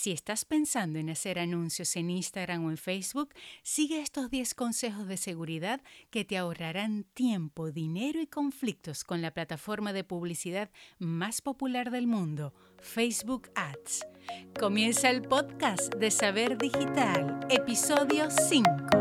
Si estás pensando en hacer anuncios en Instagram o en Facebook, sigue estos 10 consejos de seguridad que te ahorrarán tiempo, dinero y conflictos con la plataforma de publicidad más popular del mundo, Facebook Ads. Comienza el podcast de Saber Digital, episodio 5.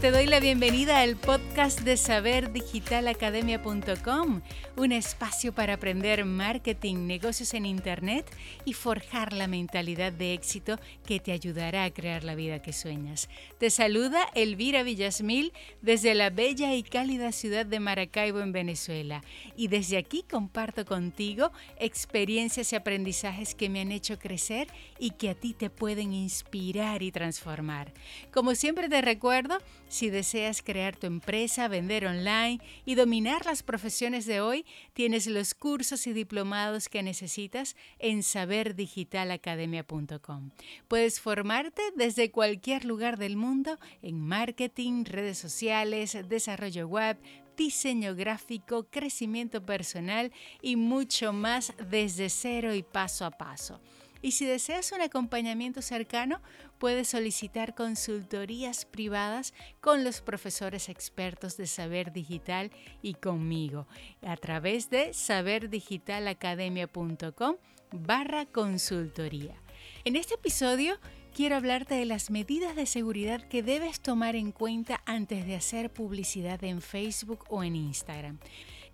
Te doy la bienvenida al podcast de saberdigitalacademia.com, un espacio para aprender marketing, negocios en Internet y forjar la mentalidad de éxito que te ayudará a crear la vida que sueñas. Te saluda Elvira Villasmil desde la bella y cálida ciudad de Maracaibo en Venezuela y desde aquí comparto contigo experiencias y aprendizajes que me han hecho crecer y que a ti te pueden inspirar y transformar. Como siempre te recuerdo, si deseas crear tu empresa, vender online y dominar las profesiones de hoy, tienes los cursos y diplomados que necesitas en saberdigitalacademia.com. Puedes formarte desde cualquier lugar del mundo en marketing, redes sociales, desarrollo web, diseño gráfico, crecimiento personal y mucho más desde cero y paso a paso. Y si deseas un acompañamiento cercano, puedes solicitar consultorías privadas con los profesores expertos de Saber Digital y conmigo a través de saberdigitalacademia.com barra consultoría. En este episodio quiero hablarte de las medidas de seguridad que debes tomar en cuenta antes de hacer publicidad en Facebook o en Instagram.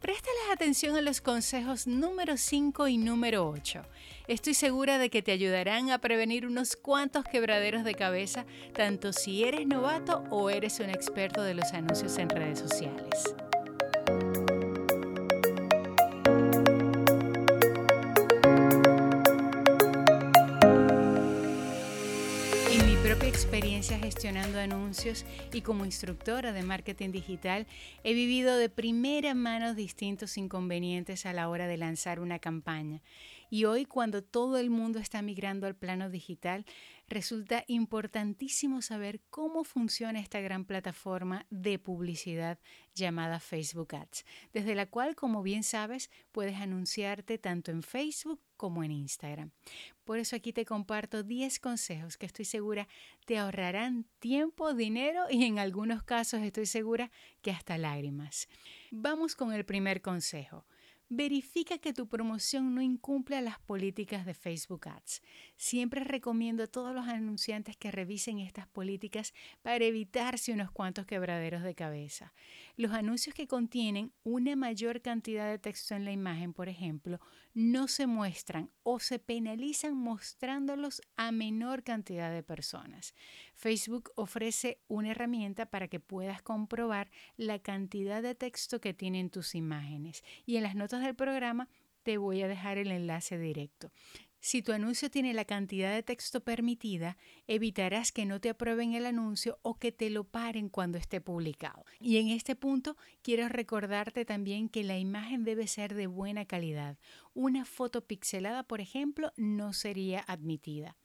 Préstales atención a los consejos número 5 y número 8. Estoy segura de que te ayudarán a prevenir unos cuantos quebraderos de cabeza, tanto si eres novato o eres un experto de los anuncios en redes sociales. Experiencia gestionando anuncios y como instructora de marketing digital, he vivido de primera mano distintos inconvenientes a la hora de lanzar una campaña. Y hoy, cuando todo el mundo está migrando al plano digital, resulta importantísimo saber cómo funciona esta gran plataforma de publicidad llamada Facebook Ads, desde la cual, como bien sabes, puedes anunciarte tanto en Facebook como en Instagram. Por eso aquí te comparto 10 consejos que estoy segura te ahorrarán tiempo, dinero y en algunos casos estoy segura que hasta lágrimas. Vamos con el primer consejo. Verifica que tu promoción no incumple las políticas de Facebook Ads. Siempre recomiendo a todos los anunciantes que revisen estas políticas para evitarse unos cuantos quebraderos de cabeza. Los anuncios que contienen una mayor cantidad de texto en la imagen, por ejemplo, no se muestran o se penalizan mostrándolos a menor cantidad de personas. Facebook ofrece una herramienta para que puedas comprobar la cantidad de texto que tienen tus imágenes y en las notas del programa te voy a dejar el enlace directo. Si tu anuncio tiene la cantidad de texto permitida, evitarás que no te aprueben el anuncio o que te lo paren cuando esté publicado. Y en este punto quiero recordarte también que la imagen debe ser de buena calidad. Una foto pixelada, por ejemplo, no sería admitida.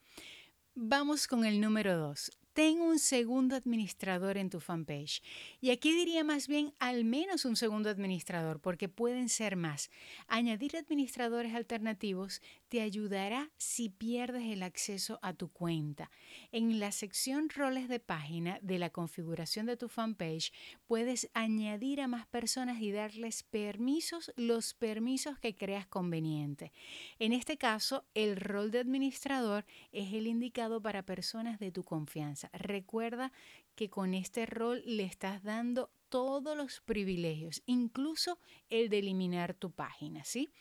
Vamos con el número 2. Ten un segundo administrador en tu fanpage. Y aquí diría más bien al menos un segundo administrador, porque pueden ser más. Añadir administradores alternativos te ayudará si pierdes el acceso a tu cuenta. En la sección roles de página de la configuración de tu fanpage puedes añadir a más personas y darles permisos, los permisos que creas conveniente. En este caso, el rol de administrador es el indicado para personas de tu confianza. Recuerda que con este rol le estás dando todos los privilegios, incluso el de eliminar tu página, ¿sí?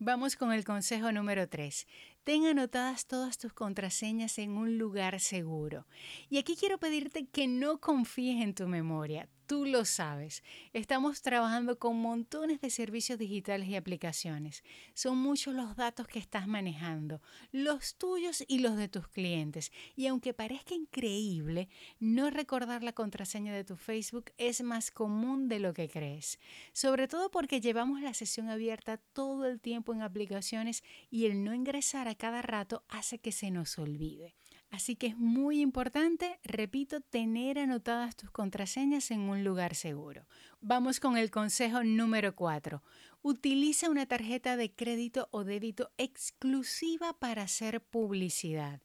Vamos con el consejo número 3. Ten anotadas todas tus contraseñas en un lugar seguro. Y aquí quiero pedirte que no confíes en tu memoria tú lo sabes. Estamos trabajando con montones de servicios digitales y aplicaciones. Son muchos los datos que estás manejando, los tuyos y los de tus clientes. Y aunque parezca increíble, no recordar la contraseña de tu Facebook es más común de lo que crees. Sobre todo porque llevamos la sesión abierta todo el en aplicaciones y el no ingresar a cada rato hace que se nos olvide. Así que es muy importante, repito, tener anotadas tus contraseñas en un lugar seguro. Vamos con el consejo número 4. Utiliza una tarjeta de crédito o débito exclusiva para hacer publicidad.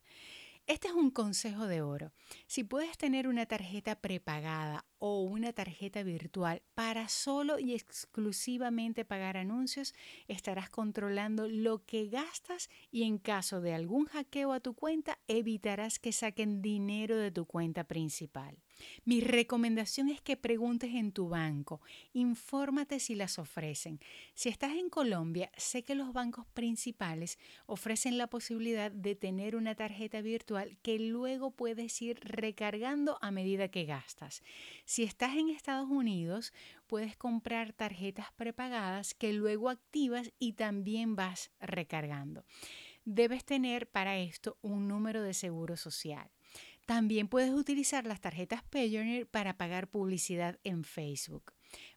Este es un consejo de oro. Si puedes tener una tarjeta prepagada o una tarjeta virtual para solo y exclusivamente pagar anuncios, estarás controlando lo que gastas y en caso de algún hackeo a tu cuenta, evitarás que saquen dinero de tu cuenta principal. Mi recomendación es que preguntes en tu banco, infórmate si las ofrecen. Si estás en Colombia, sé que los bancos principales ofrecen la posibilidad de tener una tarjeta virtual que luego puedes ir recargando a medida que gastas. Si estás en Estados Unidos, puedes comprar tarjetas prepagadas que luego activas y también vas recargando. Debes tener para esto un número de seguro social. También puedes utilizar las tarjetas Payoneer para pagar publicidad en Facebook.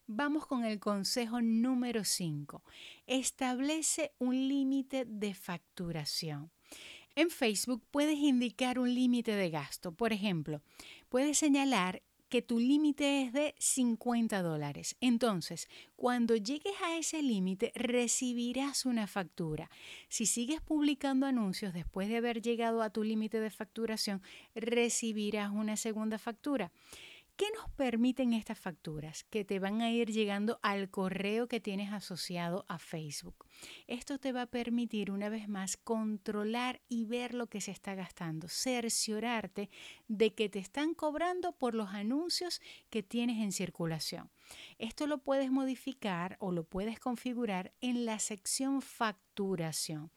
Vamos con el consejo número 5. Establece un límite de facturación. En Facebook puedes indicar un límite de gasto. Por ejemplo, puedes señalar que tu límite es de 50 dólares. Entonces, cuando llegues a ese límite, recibirás una factura. Si sigues publicando anuncios después de haber llegado a tu límite de facturación, recibirás una segunda factura. ¿Qué nos permiten estas facturas? Que te van a ir llegando al correo que tienes asociado a Facebook. Esto te va a permitir una vez más controlar y ver lo que se está gastando, cerciorarte de que te están cobrando por los anuncios que tienes en circulación. Esto lo puedes modificar o lo puedes configurar en la sección facturación.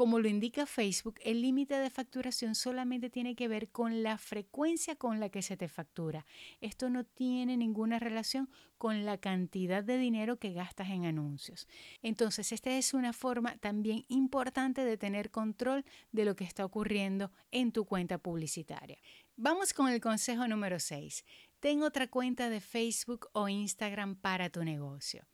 Como lo indica Facebook, el límite de facturación solamente tiene que ver con la frecuencia con la que se te factura. Esto no tiene ninguna relación con la cantidad de dinero que gastas en anuncios. Entonces, esta es una forma también importante de tener control de lo que está ocurriendo en tu cuenta publicitaria. Vamos con el consejo número 6. Ten otra cuenta de Facebook o Instagram para tu negocio.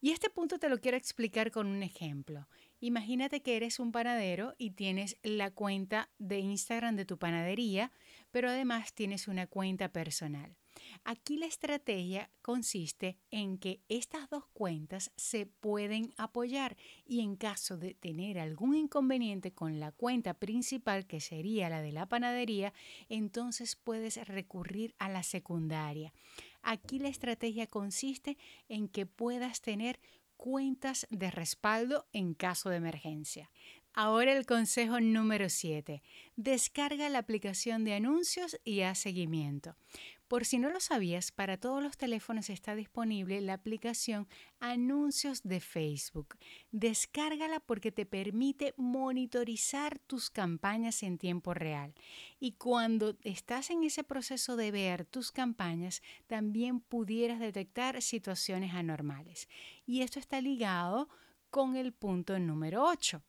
Y este punto te lo quiero explicar con un ejemplo. Imagínate que eres un panadero y tienes la cuenta de Instagram de tu panadería, pero además tienes una cuenta personal. Aquí la estrategia consiste en que estas dos cuentas se pueden apoyar y en caso de tener algún inconveniente con la cuenta principal, que sería la de la panadería, entonces puedes recurrir a la secundaria. Aquí la estrategia consiste en que puedas tener cuentas de respaldo en caso de emergencia. Ahora el consejo número 7. Descarga la aplicación de anuncios y haz seguimiento. Por si no lo sabías, para todos los teléfonos está disponible la aplicación Anuncios de Facebook. Descárgala porque te permite monitorizar tus campañas en tiempo real. Y cuando estás en ese proceso de ver tus campañas, también pudieras detectar situaciones anormales. Y esto está ligado con el punto número 8.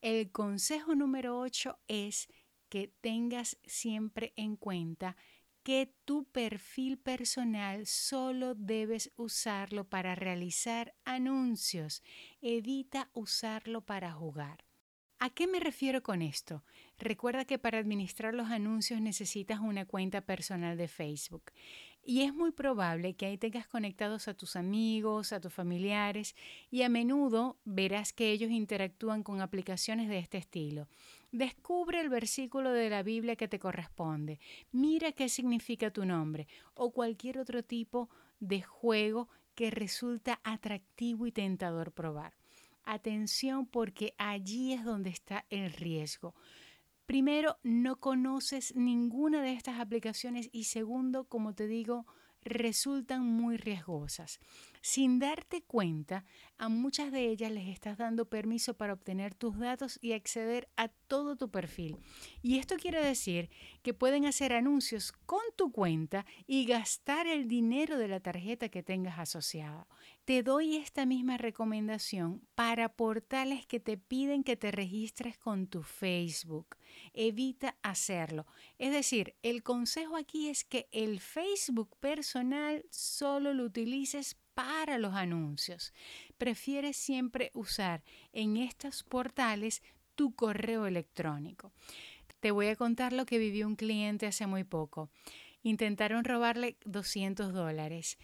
El consejo número 8 es que tengas siempre en cuenta que tu perfil personal solo debes usarlo para realizar anuncios. Evita usarlo para jugar. ¿A qué me refiero con esto? Recuerda que para administrar los anuncios necesitas una cuenta personal de Facebook y es muy probable que ahí tengas conectados a tus amigos, a tus familiares y a menudo verás que ellos interactúan con aplicaciones de este estilo. Descubre el versículo de la Biblia que te corresponde. Mira qué significa tu nombre o cualquier otro tipo de juego que resulta atractivo y tentador probar. Atención porque allí es donde está el riesgo. Primero, no conoces ninguna de estas aplicaciones y segundo, como te digo, resultan muy riesgosas. Sin darte cuenta, a muchas de ellas les estás dando permiso para obtener tus datos y acceder a todo tu perfil. Y esto quiere decir que pueden hacer anuncios con tu cuenta y gastar el dinero de la tarjeta que tengas asociada. Te doy esta misma recomendación para portales que te piden que te registres con tu Facebook. Evita hacerlo. Es decir, el consejo aquí es que el Facebook personal solo lo utilices para los anuncios. Prefieres siempre usar en estos portales tu correo electrónico. Te voy a contar lo que vivió un cliente hace muy poco. Intentaron robarle 200 dólares.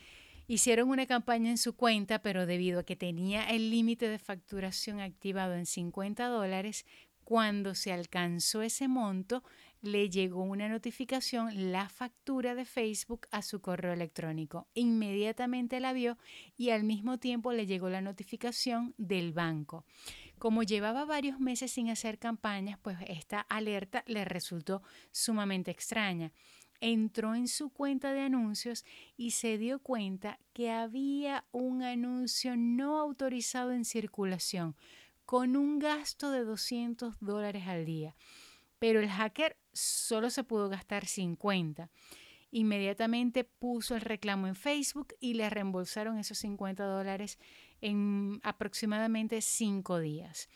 Hicieron una campaña en su cuenta, pero debido a que tenía el límite de facturación activado en 50 dólares, cuando se alcanzó ese monto, le llegó una notificación, la factura de Facebook a su correo electrónico. Inmediatamente la vio y al mismo tiempo le llegó la notificación del banco. Como llevaba varios meses sin hacer campañas, pues esta alerta le resultó sumamente extraña. Entró en su cuenta de anuncios y se dio cuenta que había un anuncio no autorizado en circulación con un gasto de 200 dólares al día. Pero el hacker solo se pudo gastar 50. Inmediatamente puso el reclamo en Facebook y le reembolsaron esos 50 dólares en aproximadamente 5 días.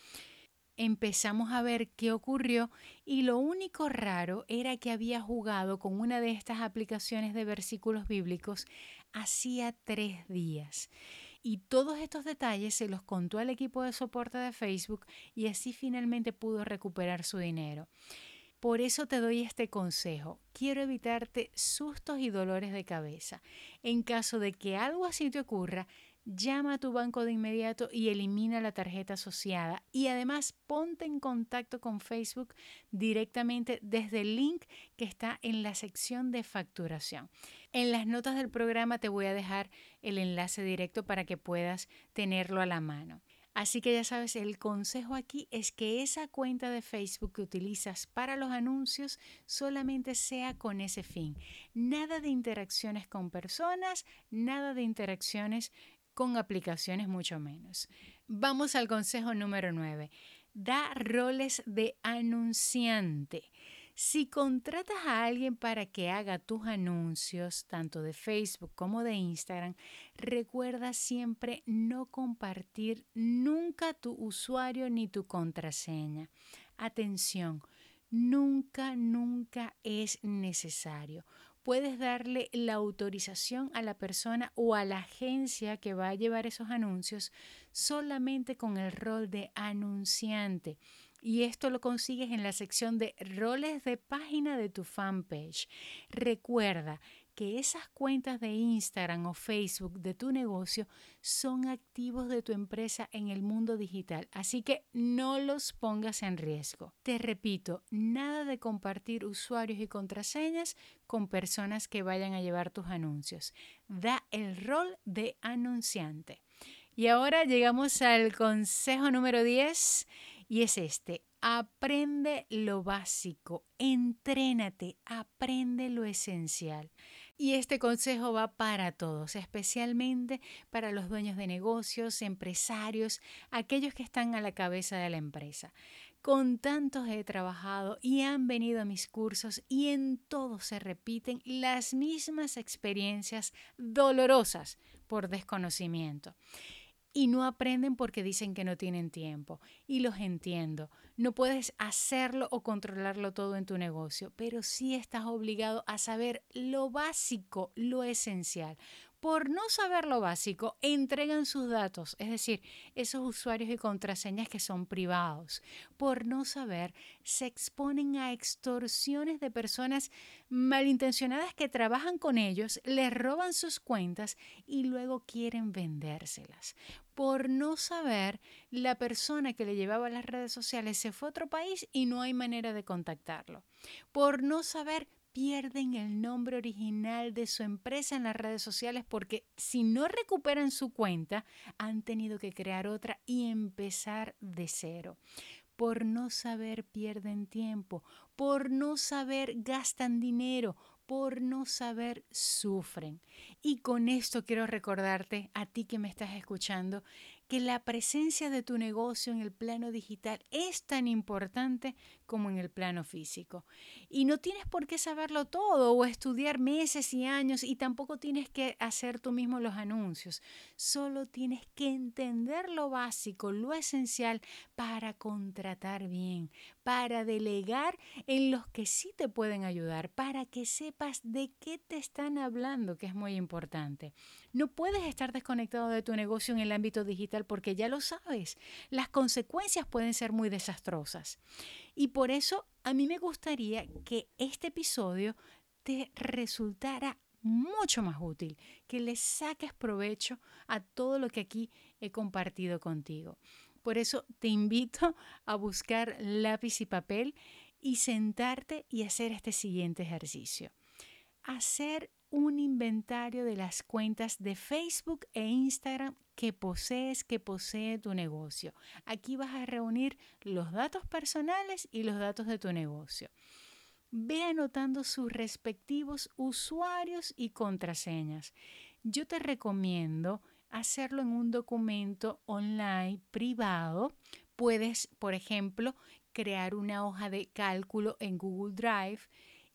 Empezamos a ver qué ocurrió y lo único raro era que había jugado con una de estas aplicaciones de versículos bíblicos hacía tres días. Y todos estos detalles se los contó al equipo de soporte de Facebook y así finalmente pudo recuperar su dinero. Por eso te doy este consejo. Quiero evitarte sustos y dolores de cabeza. En caso de que algo así te ocurra, llama a tu banco de inmediato y elimina la tarjeta asociada. Y además ponte en contacto con Facebook directamente desde el link que está en la sección de facturación. En las notas del programa te voy a dejar el enlace directo para que puedas tenerlo a la mano. Así que ya sabes, el consejo aquí es que esa cuenta de Facebook que utilizas para los anuncios solamente sea con ese fin. Nada de interacciones con personas, nada de interacciones con aplicaciones mucho menos. Vamos al consejo número 9. Da roles de anunciante. Si contratas a alguien para que haga tus anuncios, tanto de Facebook como de Instagram, recuerda siempre no compartir nunca tu usuario ni tu contraseña. Atención, nunca, nunca es necesario puedes darle la autorización a la persona o a la agencia que va a llevar esos anuncios solamente con el rol de anunciante. Y esto lo consigues en la sección de roles de página de tu fanpage. Recuerda que esas cuentas de Instagram o Facebook de tu negocio son activos de tu empresa en el mundo digital, así que no los pongas en riesgo. Te repito, nada de compartir usuarios y contraseñas con personas que vayan a llevar tus anuncios. Da el rol de anunciante. Y ahora llegamos al consejo número 10 y es este. Aprende lo básico, entrénate, aprende lo esencial. Y este consejo va para todos, especialmente para los dueños de negocios, empresarios, aquellos que están a la cabeza de la empresa. Con tantos he trabajado y han venido a mis cursos y en todos se repiten las mismas experiencias dolorosas por desconocimiento y no aprenden porque dicen que no tienen tiempo. Y los entiendo. No puedes hacerlo o controlarlo todo en tu negocio, pero sí estás obligado a saber lo básico, lo esencial por no saber lo básico, entregan sus datos, es decir, esos usuarios y contraseñas que son privados. Por no saber, se exponen a extorsiones de personas malintencionadas que trabajan con ellos, les roban sus cuentas y luego quieren vendérselas. Por no saber, la persona que le llevaba las redes sociales se fue a otro país y no hay manera de contactarlo. Por no saber, pierden el nombre original de su empresa en las redes sociales porque si no recuperan su cuenta, han tenido que crear otra y empezar de cero. Por no saber pierden tiempo, por no saber gastan dinero, por no saber sufren. Y con esto quiero recordarte a ti que me estás escuchando que la presencia de tu negocio en el plano digital es tan importante como en el plano físico. Y no tienes por qué saberlo todo o estudiar meses y años y tampoco tienes que hacer tú mismo los anuncios. Solo tienes que entender lo básico, lo esencial para contratar bien, para delegar en los que sí te pueden ayudar, para que sepas de qué te están hablando, que es muy importante. No puedes estar desconectado de tu negocio en el ámbito digital porque ya lo sabes, las consecuencias pueden ser muy desastrosas. Y por eso a mí me gustaría que este episodio te resultara mucho más útil, que le saques provecho a todo lo que aquí he compartido contigo. Por eso te invito a buscar lápiz y papel y sentarte y hacer este siguiente ejercicio. Hacer un inventario de las cuentas de Facebook e Instagram que posees, que posee tu negocio. Aquí vas a reunir los datos personales y los datos de tu negocio. Ve anotando sus respectivos usuarios y contraseñas. Yo te recomiendo hacerlo en un documento online privado. Puedes, por ejemplo, crear una hoja de cálculo en Google Drive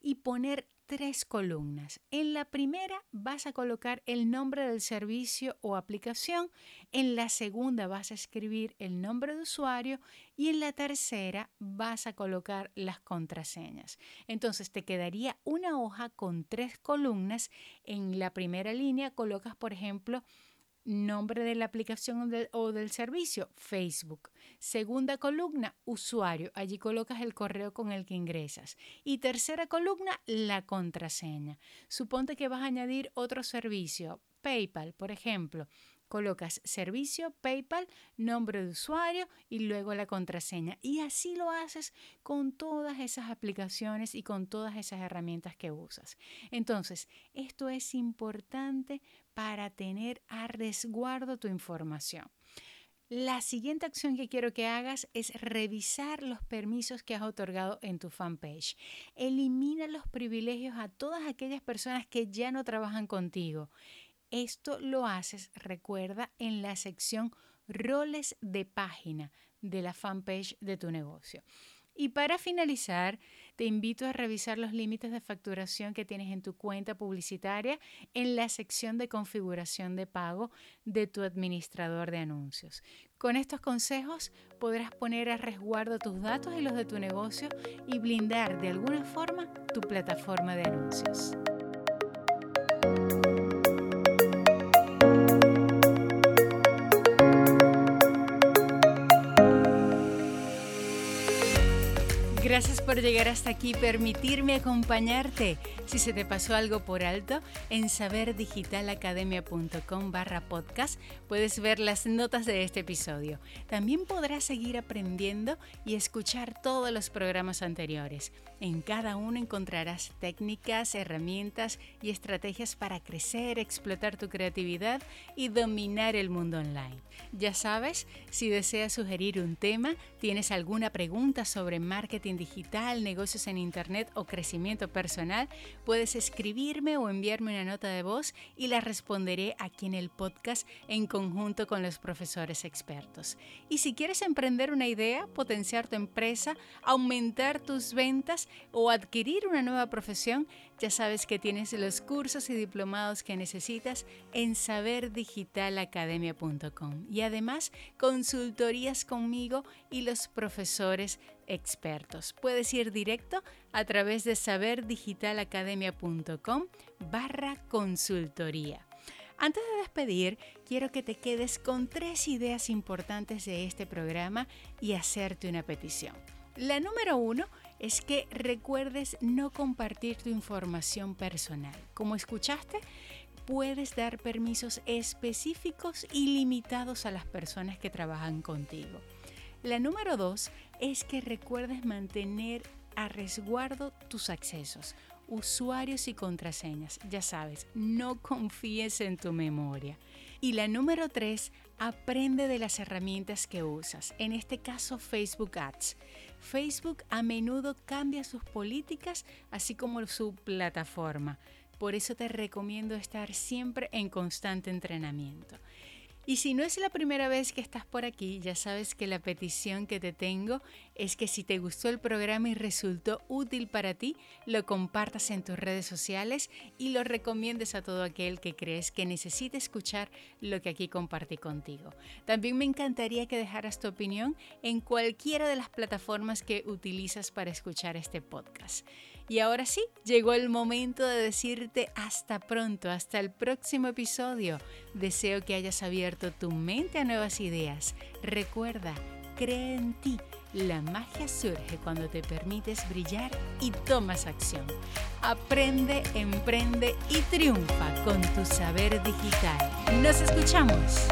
y poner tres columnas. En la primera vas a colocar el nombre del servicio o aplicación, en la segunda vas a escribir el nombre de usuario y en la tercera vas a colocar las contraseñas. Entonces te quedaría una hoja con tres columnas. En la primera línea colocas, por ejemplo, nombre de la aplicación o del, servicio, Facebook. Segunda columna, usuario. Allí colocas el correo con el que ingresas. Y tercera columna, la contraseña. Suponte que vas a añadir otro servicio, PayPal, por ejemplo. Colocas servicio, PayPal, nombre de usuario y luego la contraseña. Y así lo haces con todas esas aplicaciones y con todas esas herramientas que usas. Entonces, esto es importante para tener a resguardo tu información. La siguiente acción que quiero que hagas es revisar los permisos que has otorgado en tu fanpage. Elimina los privilegios a todas aquellas personas que ya no trabajan contigo. Esto lo haces, recuerda, en la sección roles de página de la fanpage de tu negocio. Y para finalizar, te invito a revisar los límites de facturación que tienes en tu cuenta publicitaria en la sección de configuración de pago de tu administrador de anuncios. Con estos consejos podrás poner a resguardo tus datos y los de tu negocio y blindar de alguna forma tu plataforma de anuncios. Gracias por llegar hasta aquí, permitirme acompañarte. Si se te pasó algo por alto, en saberdigitalacademia.com barra podcast puedes ver las notas de este episodio. También podrás seguir aprendiendo y escuchar todos los programas anteriores. En cada uno encontrarás técnicas, herramientas y estrategias para crecer, explotar tu creatividad y dominar el mundo online. Ya sabes, si deseas sugerir un tema, tienes alguna pregunta sobre marketing digital, negocios en Internet o crecimiento personal, puedes escribirme o enviarme una nota de voz y la responderé aquí en el podcast en conjunto con los profesores expertos. Y si quieres emprender una idea, potenciar tu empresa, aumentar tus ventas o adquirir una nueva profesión, ya sabes que tienes los cursos y diplomados que necesitas en saberdigitalacademia.com y además consultorías conmigo y los profesores expertos. Puedes ir directo a través de saberdigitalacademia.com barra consultoría. Antes de despedir, quiero que te quedes con tres ideas importantes de este programa y hacerte una petición. La número uno es que recuerdes no compartir tu información personal. Como escuchaste, puedes dar permisos específicos y limitados a las personas que trabajan contigo. La número dos es que recuerdes mantener a resguardo tus accesos, usuarios y contraseñas. Ya sabes, no confíes en tu memoria. Y la número tres, aprende de las herramientas que usas, en este caso Facebook Ads. Facebook a menudo cambia sus políticas, así como su plataforma. Por eso te recomiendo estar siempre en constante entrenamiento. Y si no es la primera vez que estás por aquí, ya sabes que la petición que te tengo es que si te gustó el programa y resultó útil para ti, lo compartas en tus redes sociales y lo recomiendes a todo aquel que crees que necesite escuchar lo que aquí compartí contigo. También me encantaría que dejaras tu opinión en cualquiera de las plataformas que utilizas para escuchar este podcast. Y ahora sí, llegó el momento de decirte hasta pronto, hasta el próximo episodio. Deseo que hayas abierto tu mente a nuevas ideas. Recuerda, cree en ti. La magia surge cuando te permites brillar y tomas acción. Aprende, emprende y triunfa con tu saber digital. Nos escuchamos.